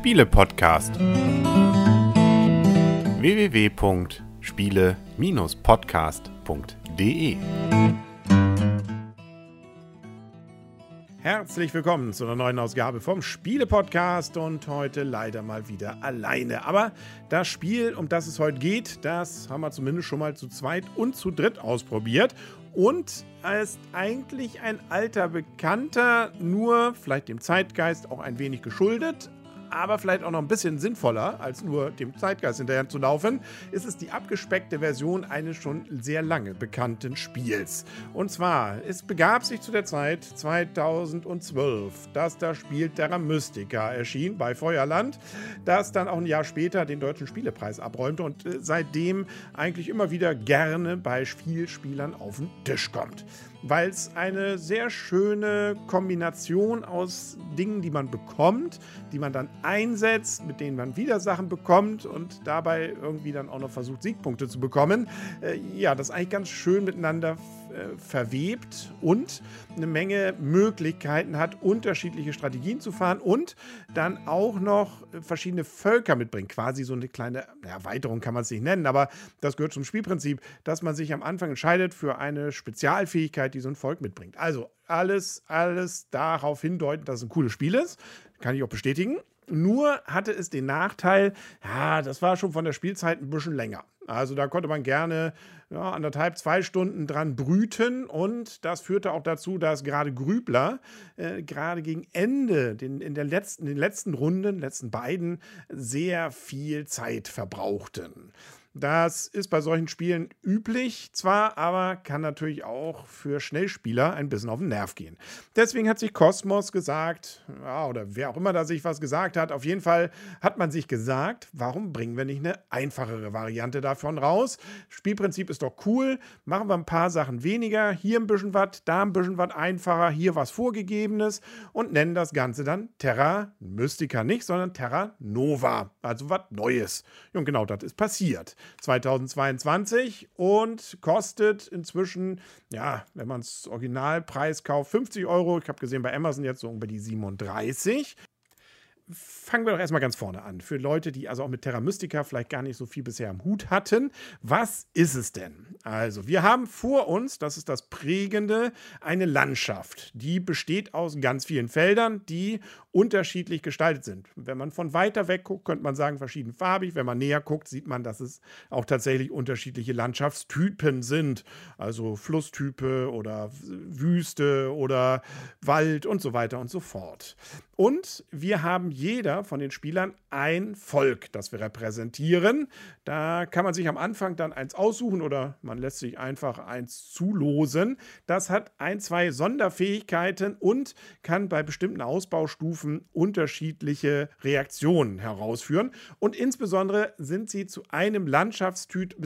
Spiele-Podcast. www.spiele-podcast.de Herzlich willkommen zu einer neuen Ausgabe vom Spiele-Podcast und heute leider mal wieder alleine. Aber das Spiel, um das es heute geht, das haben wir zumindest schon mal zu zweit und zu dritt ausprobiert und ist eigentlich ein alter Bekannter, nur vielleicht dem Zeitgeist auch ein wenig geschuldet, aber vielleicht auch noch ein bisschen sinnvoller, als nur dem Zeitgeist hinterher zu laufen, ist es die abgespeckte Version eines schon sehr lange bekannten Spiels. Und zwar, es begab sich zu der Zeit 2012, dass das Spiel Terra Mystica erschien bei Feuerland, das dann auch ein Jahr später den Deutschen Spielepreis abräumte und äh, seitdem eigentlich immer wieder gerne bei Spielspielern auf den Tisch kommt weil es eine sehr schöne Kombination aus Dingen, die man bekommt, die man dann einsetzt, mit denen man wieder Sachen bekommt und dabei irgendwie dann auch noch versucht, Siegpunkte zu bekommen. Äh, ja, das eigentlich ganz schön miteinander äh, verwebt und eine Menge Möglichkeiten hat, unterschiedliche Strategien zu fahren und dann auch noch verschiedene Völker mitbringt. Quasi so eine kleine Erweiterung kann man es nicht nennen, aber das gehört zum Spielprinzip, dass man sich am Anfang entscheidet für eine Spezialfähigkeit, die so ein Volk mitbringt. Also alles, alles darauf hindeuten, dass es ein cooles Spiel ist. Kann ich auch bestätigen. Nur hatte es den Nachteil, ja, das war schon von der Spielzeit ein bisschen länger. Also da konnte man gerne ja, anderthalb, zwei Stunden dran brüten und das führte auch dazu, dass gerade Grübler äh, gerade gegen Ende, den, in, der letzten, den letzten Runden, letzten beiden, sehr viel Zeit verbrauchten. Das ist bei solchen Spielen üblich zwar, aber kann natürlich auch für Schnellspieler ein bisschen auf den Nerv gehen. Deswegen hat sich Cosmos gesagt, ja, oder wer auch immer da sich was gesagt hat, auf jeden Fall hat man sich gesagt, warum bringen wir nicht eine einfachere Variante davon raus? Spielprinzip ist doch cool, machen wir ein paar Sachen weniger, hier ein bisschen was, da ein bisschen was einfacher, hier was Vorgegebenes und nennen das Ganze dann Terra Mystica nicht, sondern Terra Nova, also was Neues. Und genau das ist passiert. 2022 und kostet inzwischen, ja, wenn man es Originalpreis kauft, 50 Euro. Ich habe gesehen, bei Amazon jetzt so ungefähr die 37 fangen wir doch erstmal ganz vorne an. Für Leute, die also auch mit Terra Mystica vielleicht gar nicht so viel bisher am Hut hatten. Was ist es denn? Also, wir haben vor uns, das ist das Prägende, eine Landschaft. Die besteht aus ganz vielen Feldern, die unterschiedlich gestaltet sind. Wenn man von weiter weg guckt, könnte man sagen, verschiedenfarbig. Wenn man näher guckt, sieht man, dass es auch tatsächlich unterschiedliche Landschaftstypen sind. Also Flusstype oder Wüste oder Wald und so weiter und so fort. Und wir haben jeder von den Spielern ein Volk, das wir repräsentieren. Da kann man sich am Anfang dann eins aussuchen oder man lässt sich einfach eins zulosen. Das hat ein, zwei Sonderfähigkeiten und kann bei bestimmten Ausbaustufen unterschiedliche Reaktionen herausführen. Und insbesondere sind sie zu einem Landschaftstyp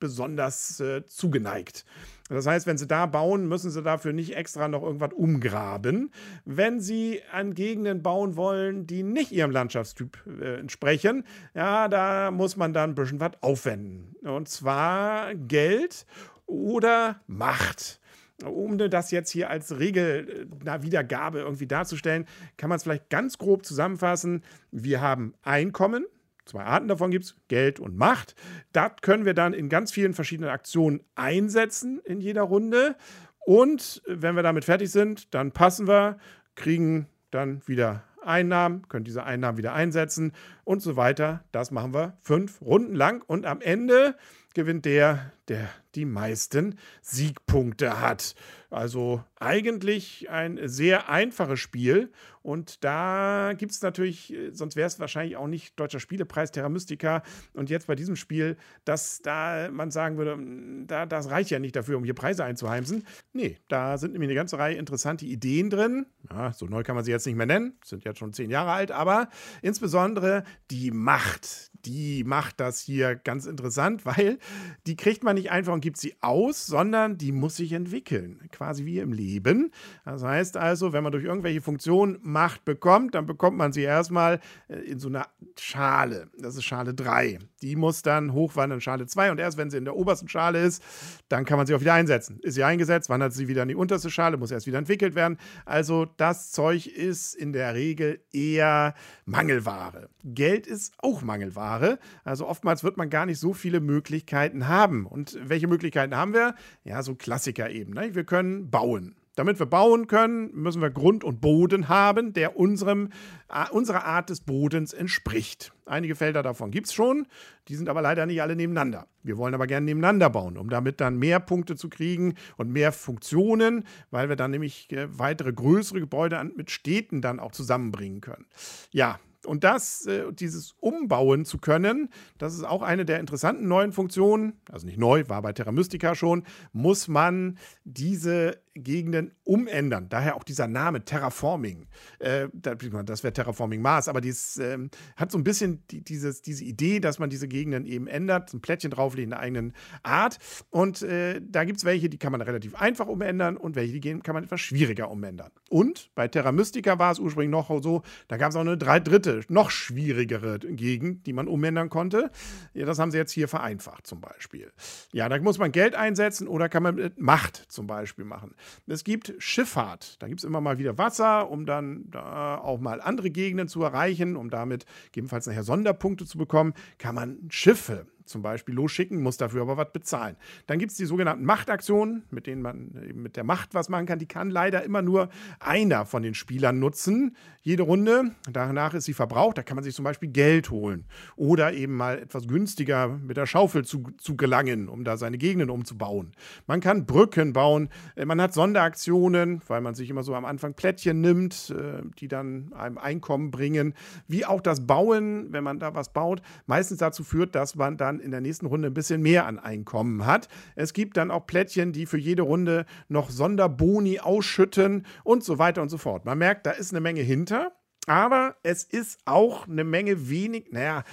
besonders äh, zugeneigt. Das heißt, wenn Sie da bauen, müssen Sie dafür nicht extra noch irgendwas umgraben. Wenn Sie an Gegenden bauen wollen, die nicht Ihrem Landschaftstyp äh, entsprechen, ja, da muss man dann ein bisschen was aufwenden. Und zwar Geld oder Macht. Um das jetzt hier als Regelwiedergabe äh, irgendwie darzustellen, kann man es vielleicht ganz grob zusammenfassen. Wir haben Einkommen, Zwei Arten davon gibt es, Geld und Macht. Das können wir dann in ganz vielen verschiedenen Aktionen einsetzen in jeder Runde. Und wenn wir damit fertig sind, dann passen wir, kriegen dann wieder Einnahmen, können diese Einnahmen wieder einsetzen und so weiter. Das machen wir fünf Runden lang und am Ende gewinnt der, der die meisten Siegpunkte hat. Also eigentlich ein sehr einfaches Spiel. Und da gibt es natürlich, sonst wäre es wahrscheinlich auch nicht Deutscher Spielepreis Terra Mystica. Und jetzt bei diesem Spiel, dass da man sagen würde, hm, da, das reicht ja nicht dafür, um hier Preise einzuheimsen. Nee, da sind nämlich eine ganze Reihe interessante Ideen drin. Ja, so neu kann man sie jetzt nicht mehr nennen, sind jetzt schon zehn Jahre alt, aber insbesondere die Macht, die macht das hier ganz interessant, weil die kriegt man nicht einfach und gibt sie aus, sondern die muss sich entwickeln. Quasi wie im Leben. Das heißt also, wenn man durch irgendwelche Funktionen Macht bekommt, dann bekommt man sie erstmal äh, in so einer Schale. Das ist Schale 3. Die muss dann hochwandern, Schale 2. Und erst wenn sie in der obersten Schale ist, dann kann man sie auch wieder einsetzen. Ist sie eingesetzt, wandert sie wieder in die unterste Schale, muss erst wieder entwickelt werden. Also das Zeug ist in der Regel eher Mangelware. Geld ist auch Mangelware. Also oftmals wird man gar nicht so viele Möglichkeiten haben. Und welche Möglichkeiten haben wir? Ja, so Klassiker eben. Ne? Wir können bauen. Damit wir bauen können, müssen wir Grund und Boden haben, der unserem, äh, unserer Art des Bodens entspricht. Einige Felder davon gibt es schon, die sind aber leider nicht alle nebeneinander. Wir wollen aber gerne nebeneinander bauen, um damit dann mehr Punkte zu kriegen und mehr Funktionen, weil wir dann nämlich äh, weitere größere Gebäude mit Städten dann auch zusammenbringen können. Ja, und das, äh, dieses umbauen zu können, das ist auch eine der interessanten neuen Funktionen, also nicht neu, war bei Terra Mystica schon, muss man diese Gegenden umändern. Daher auch dieser Name Terraforming. Äh, das wäre Terraforming Mars, aber dies äh, hat so ein bisschen die, dieses, diese Idee, dass man diese Gegenden eben ändert, ein Plättchen drauflegt in einer eigenen Art. Und äh, da gibt es welche, die kann man relativ einfach umändern und welche, die kann man etwas schwieriger umändern. Und bei Terra Mystica war es ursprünglich noch so, da gab es auch eine drei dritte, noch schwierigere Gegend, die man umändern konnte. Ja, das haben sie jetzt hier vereinfacht zum Beispiel. Ja, da muss man Geld einsetzen oder kann man mit Macht zum Beispiel machen. Es gibt Schifffahrt. Da gibt es immer mal wieder Wasser, um dann da auch mal andere Gegenden zu erreichen, um damit gegebenenfalls nachher Sonderpunkte zu bekommen, kann man Schiffe zum Beispiel losschicken, muss dafür aber was bezahlen. Dann gibt es die sogenannten Machtaktionen, mit denen man eben mit der Macht was machen kann. Die kann leider immer nur einer von den Spielern nutzen. Jede Runde, danach ist sie verbraucht. Da kann man sich zum Beispiel Geld holen oder eben mal etwas günstiger mit der Schaufel zu, zu gelangen, um da seine Gegenden umzubauen. Man kann Brücken bauen. Äh, man hat Sonderaktionen, weil man sich immer so am Anfang Plättchen nimmt, äh, die dann einem Einkommen bringen. Wie auch das Bauen, wenn man da was baut, meistens dazu führt, dass man dann in der nächsten Runde ein bisschen mehr an Einkommen hat. Es gibt dann auch Plättchen, die für jede Runde noch Sonderboni ausschütten und so weiter und so fort. Man merkt, da ist eine Menge hinter. Aber es ist auch eine Menge wenig, naja,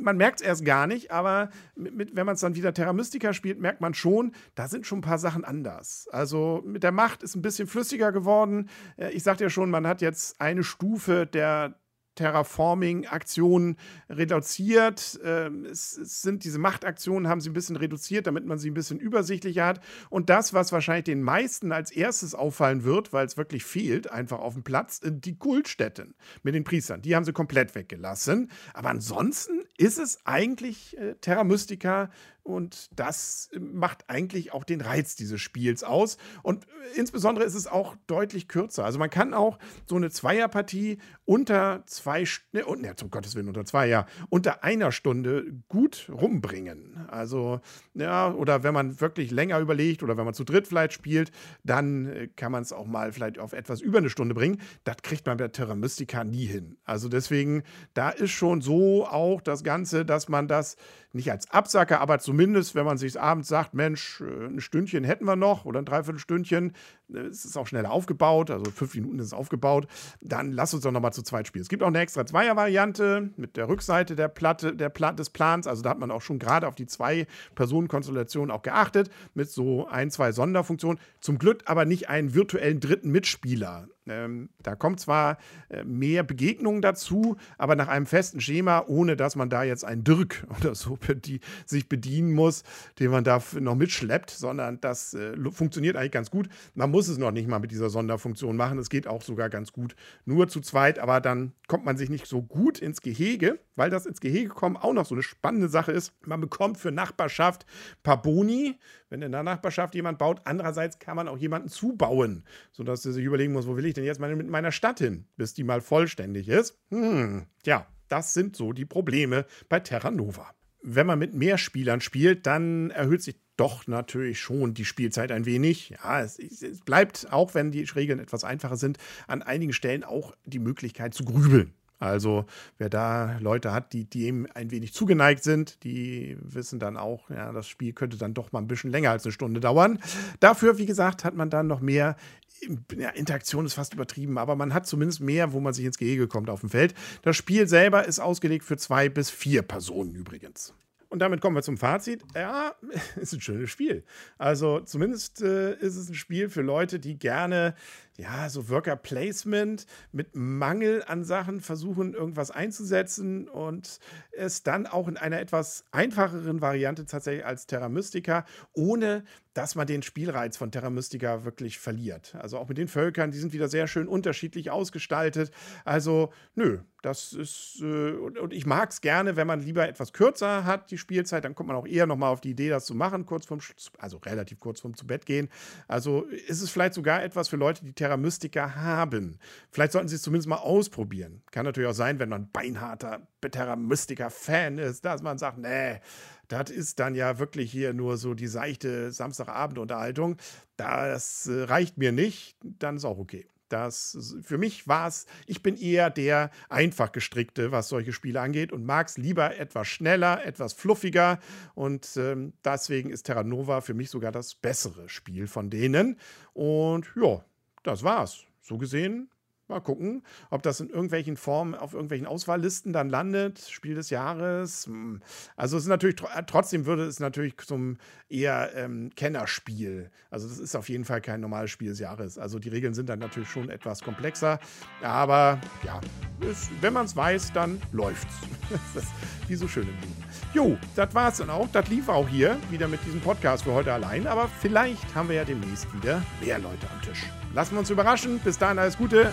man merkt es erst gar nicht, aber mit, wenn man es dann wieder Terra Mystica spielt, merkt man schon, da sind schon ein paar Sachen anders. Also mit der Macht ist ein bisschen flüssiger geworden. Äh, ich sagte ja schon, man hat jetzt eine Stufe der Terraforming-Aktionen reduziert. Ähm, es, sind diese Machtaktionen, haben sie ein bisschen reduziert, damit man sie ein bisschen übersichtlicher hat. Und das, was wahrscheinlich den meisten als erstes auffallen wird, weil es wirklich fehlt, einfach auf dem Platz, die Kultstätten mit den Priestern. Die haben sie komplett weggelassen. Aber ansonsten ist es eigentlich äh, Terra Mystica und das macht eigentlich auch den Reiz dieses Spiels aus. Und insbesondere ist es auch deutlich kürzer. Also man kann auch so eine Zweierpartie unter zwei, ne, ne, zum Gottes Willen unter zwei, ja, unter einer Stunde gut rumbringen. Also, ja, oder wenn man wirklich länger überlegt oder wenn man zu dritt vielleicht spielt, dann äh, kann man es auch mal vielleicht auf etwas über eine Stunde bringen. Das kriegt man bei Terra Mystica nie hin. Also deswegen, da ist schon so auch das Ganze, dass man das nicht als Absacker, aber zumindest, wenn man sich abends sagt, Mensch, äh, ein Stündchen hätten wir noch oder ein Dreiviertelstündchen, äh, es ist auch schneller aufgebaut, also fünf Minuten ist es aufgebaut, dann lass uns doch nochmal zu zweit spielen. Es gibt auch eine extra Zweier-Variante mit der Rückseite der Platte, der Pla des Plans, also da hat man auch schon gerade auf die Zwei-Personen-Konstellation auch geachtet, mit so ein, zwei Sonderfunktionen. Zum Glück aber nicht einen virtuellen dritten Mitspieler. Ähm, da kommt zwar äh, mehr Begegnungen dazu, aber nach einem festen Schema, ohne dass man da jetzt einen Dirk oder so die, sich bedienen muss, den man da noch mitschleppt, sondern das äh, funktioniert eigentlich ganz gut. Man muss es noch nicht mal mit dieser Sonderfunktion machen. Es geht auch sogar ganz gut nur zu zweit, aber dann kommt man sich nicht so gut ins Gehege, weil das ins Gehege kommen auch noch so eine spannende Sache ist. Man bekommt für Nachbarschaft ein paar Boni, wenn in der Nachbarschaft jemand baut. Andererseits kann man auch jemanden zubauen, sodass er sich überlegen muss, wo will ich denn jetzt mit meiner Stadt hin, bis die mal vollständig ist. Hm, ja, das sind so die Probleme bei Terra Nova. Wenn man mit mehr Spielern spielt, dann erhöht sich doch natürlich schon die Spielzeit ein wenig. Ja, es, es, bleibt, auch wenn die Regeln etwas einfacher sind, an einigen Stellen auch die Möglichkeit zu grübeln. Also wer da Leute hat, die dem ein wenig zugeneigt sind, die wissen dann auch, ja, das Spiel könnte dann doch mal ein bisschen länger als eine Stunde dauern. Dafür, wie gesagt, hat man dann noch mehr ja, Interaktion ist fast übertrieben, aber man hat zumindest mehr, wo man sich ins Gehege kommt auf dem Feld. Das Spiel selber ist ausgelegt für zwei bis vier Personen übrigens. Und damit kommen wir zum Fazit. Ja, ist ein schönes Spiel. Also zumindest äh, ist es ein Spiel für Leute, die gerne ja, so Worker Placement mit Mangel an Sachen versuchen, irgendwas einzusetzen und es dann auch in einer etwas einfacheren Variante tatsächlich als Terra Mystica, ohne dass man den Spielreiz von Terra Mystica wirklich verliert. Also auch mit den Völkern, die sind wieder sehr schön unterschiedlich ausgestaltet. Also, nö, das ist, äh, und, ich mag es gerne, wenn man lieber etwas kürzer hat, die Spielzeit, dann kommt man auch eher nochmal auf die Idee, das zu machen, kurz vorm, also relativ kurz vorm zu Bett gehen. Also ist es vielleicht sogar etwas für Leute, die Terra Mystica haben. Vielleicht sollten sie es zumindest mal ausprobieren. Kann natürlich auch sein, wenn man beinharter Terra Mystica-Fan ist, dass man sagt, nee, das ist dann ja wirklich hier nur so die seichte Samstagabendunterhaltung. Das äh, reicht mir nicht, dann ist auch okay. Das, für mich war es, ich bin eher der einfach gestrickte, was solche Spiele angeht und mag es lieber etwas schneller, etwas fluffiger und ähm, deswegen ist Terra Nova für mich sogar das bessere Spiel von denen. Und ja, das war's. So gesehen Mal gucken, ob das in irgendwelchen Formen auf irgendwelchen Auswahllisten dann landet. Spiel des Jahres. Hm. Also es ist natürlich trotzdem würde es natürlich zum eher ähm, Kennerspiel. Also das ist auf jeden Fall kein normales Spiel des Jahres. Also die Regeln sind dann natürlich schon etwas komplexer. Aber ja, ist, wenn man es weiß, dann läuft's. das wie so schön im Leben. Jo, das war's dann auch. Das lief auch hier wieder mit diesem Podcast für heute allein. Aber vielleicht haben wir ja demnächst wieder mehr Leute am Tisch. Lassen wir uns überraschen. Bis dahin alles Gute